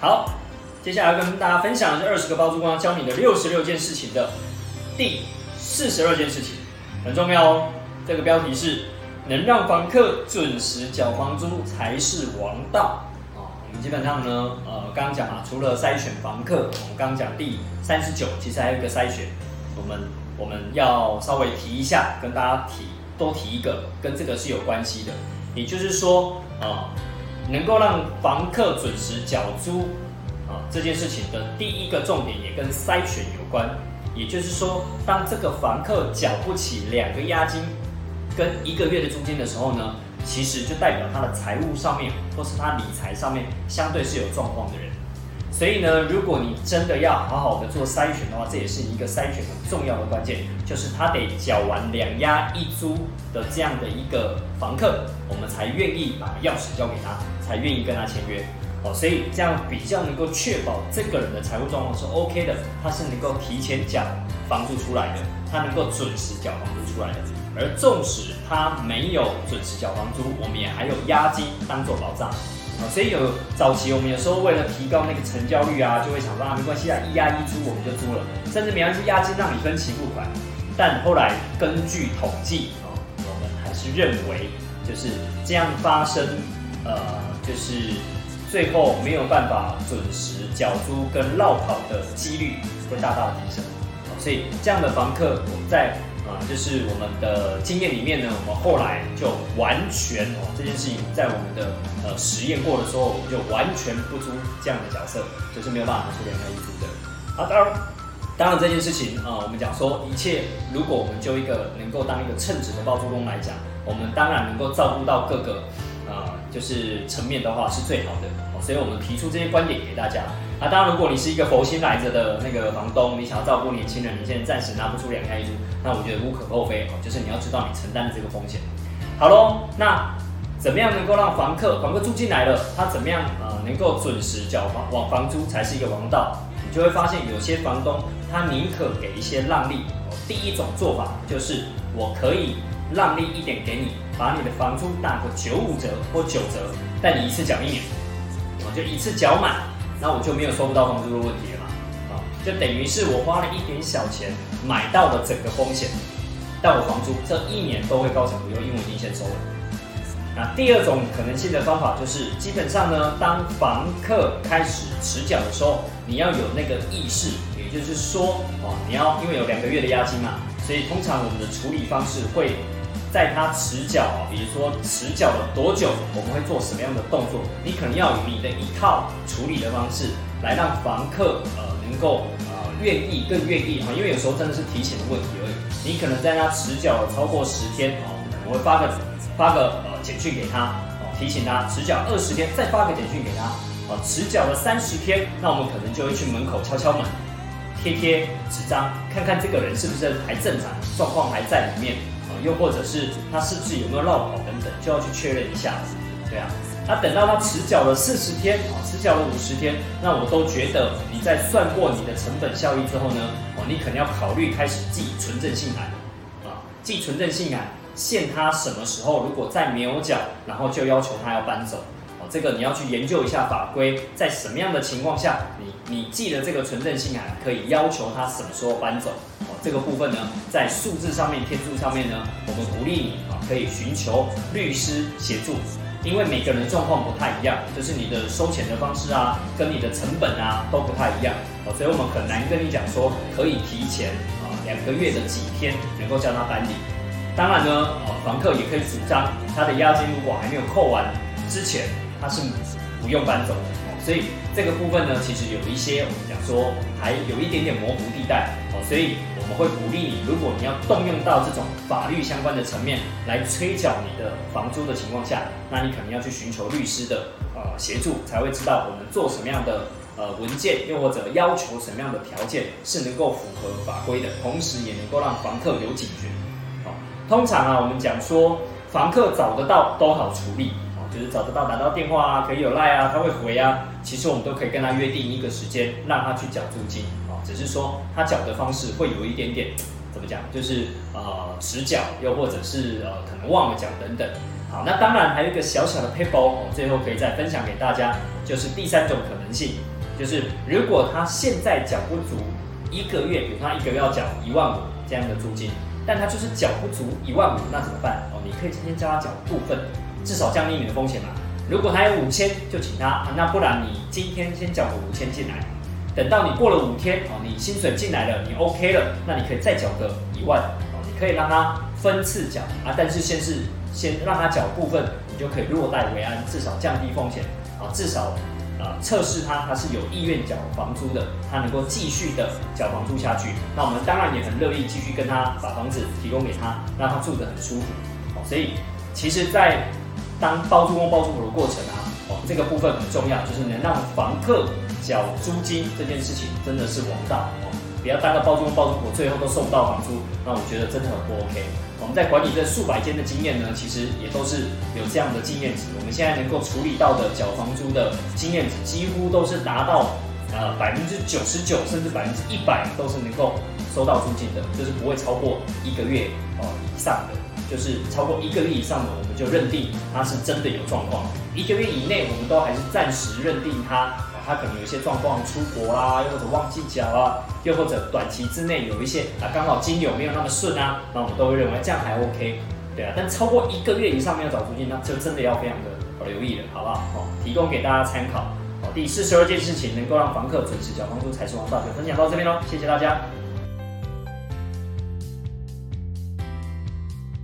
好，接下来要跟大家分享的是二十个包租公教你的六十六件事情的第四十二件事情，很重要哦。这个标题是能让房客准时缴房租才是王道啊。我们基本上呢，呃，刚刚讲嘛，除了筛选房客，我们刚刚讲第三十九，其实还有一个筛选，我们我们要稍微提一下，跟大家提多提一个，跟这个是有关系的，也就是说啊。能够让房客准时缴租啊，这件事情的第一个重点也跟筛选有关。也就是说，当这个房客缴不起两个押金跟一个月的租金的时候呢，其实就代表他的财务上面或是他理财上面相对是有状况的人。所以呢，如果你真的要好好的做筛选的话，这也是一个筛选很重要的关键，就是他得缴完两押一租的这样的一个房客，我们才愿意把钥匙交给他，才愿意跟他签约。哦，所以这样比较能够确保这个人的财务状况是 OK 的，他是能够提前缴房租出来的，他能够准时缴房租出来的。而纵使他没有准时缴房租，我们也还有押金当做保障。所以有早期，我们有时候为了提高那个成交率啊，就会想说啊，没关系啊，一押一租我们就租了，甚至没关系押金让你分期付款。但后来根据统计啊，我们还是认为就是这样发生，呃，就是最后没有办法准时缴租跟绕跑的几率会大大的提升。所以这样的房客，我们在。啊，就是我们的经验里面呢，我们后来就完全哦，这件事情在我们的呃实验过的时候，我们就完全不租这样的角色，就是没有办法拿出两个一租的。好，当然，当然这件事情啊，我们讲说一切，如果我们就一个能够当一个称职的包租公来讲，我们当然能够照顾到各个啊，就是层面的话是最好的。所以我们提出这些观点给大家。啊，当然，如果你是一个佛心来着的那个房东，你想要照顾年轻人，你现在暂时拿不出两开一租，那我觉得无可厚非哦。就是你要知道你承担的这个风险。好喽，那怎么样能够让房客房客住进来了，他怎么样呃能够准时缴房往房租才是一个王道？你就会发现有些房东他宁可给一些让利。第一种做法就是我可以让利一点给你，把你的房租打个九五折或九折，但你一次缴一年，我就一次缴满。那我就没有收不到房租的问题了嘛？啊，就等于是我花了一点小钱买到了整个风险，但我房租这一年都会高成不用，因为我已经先收了。那第二种可能性的方法就是，基本上呢，当房客开始迟缴的时候，你要有那个意识，也就是说，哦，你要因为有两个月的押金嘛，所以通常我们的处理方式会。在他迟缴比如说迟缴了多久，我们会做什么样的动作？你可能要有你的一套处理的方式，来让房客呃能够呃愿意更愿意哈，因为有时候真的是提前的问题而已。你可能在他迟缴了超过十天哦，我会发个发个呃简讯给他哦，提醒他迟缴二十天，再发个简讯给他哦，迟缴了三十天，那我们可能就会去门口敲敲门，贴贴纸张，看看这个人是不是还正常，状况还在里面啊。又或者是他是不是有没有绕跑等等，就要去确认一下，对啊。那等到他迟缴了四十天啊，迟缴了五十天，那我都觉得你在算过你的成本效益之后呢，哦，你可能要考虑开始寄存证信函啊，寄存证信函限他什么时候，如果再没有缴，然后就要求他要搬走。哦这个你要去研究一下法规，在什么样的情况下，你你寄的这个存证信函可以要求他什么时候搬走？哦，这个部分呢，在数字上面、天数上面呢，我们鼓励你啊，可以寻求律师协助，因为每个人的状况不太一样，就是你的收钱的方式啊，跟你的成本啊都不太一样哦，所以我们很难跟你讲说可以提前啊两个月的几天能够叫他搬离。当然呢，哦，房客也可以主张他的押金如果还没有扣完之前。它是不用搬走的哦，所以这个部分呢，其实有一些我们讲说还有一点点模糊地带哦，所以我们会鼓励你，如果你要动用到这种法律相关的层面来催缴你的房租的情况下，那你可能要去寻求律师的呃协助，才会知道我们做什么样的呃文件，又或者要求什么样的条件是能够符合法规的，同时也能够让房客有警觉。好，通常啊，我们讲说房客找得到都好处理。就是找得到打到电话啊，可以有赖啊，他会回啊。其实我们都可以跟他约定一个时间，让他去缴租金啊。只是说他缴的方式会有一点点，怎么讲？就是呃迟缴，又或者是呃可能忘了缴等等。好，那当然还有一个小小的 paper 哦，最后可以再分享给大家，就是第三种可能性，就是如果他现在缴不足一个月，比如他一个月要缴一万五这样的租金，但他就是缴不足一万五，那怎么办？哦，你可以今天叫他缴部分，至少降低你的风险嘛。如果他有五千，就请他，那不然你今天先缴个五千进来，等到你过了五天哦，你薪水进来了，你 OK 了，那你可以再缴个一万哦，你可以让他分次缴啊，但是先是先让他缴部分，你就可以落袋为安，至少降低风险啊，至少啊测试他他是有意愿缴房租的，他能够继续的缴房租下去。那我们当然也很乐意继续跟他把房子提供给他，让他住得很舒服哦。所以其实，在当包租公包租婆的过程啊，哦，这个部分很重要，就是能让房客缴租金这件事情真的是王道哦，不要当个包租公包租婆，最后都收不到房租，那我觉得真的很不 OK。我们在管理这数百间的经验呢，其实也都是有这样的经验值。我们现在能够处理到的缴房租的经验值，几乎都是达到呃百分之九十九甚至百分之一百都是能够收到租金的，就是不会超过一个月哦以上的。就是超过一个月以上的，我们就认定他是真的有状况。一个月以内，我们都还是暂时认定他，他可能有一些状况，出国啦，又或者忘记缴啊，又或者短期之内有一些啊，刚好金流没有那么顺啊，那我们都会认为这样还 OK，对啊。但超过一个月以上没有找租金，那就真的要非常的留意了，好不好？好，提供给大家参考。好，第四十二件事情能够让房客准时缴房租才是王道，就分享到这边喽，谢谢大家。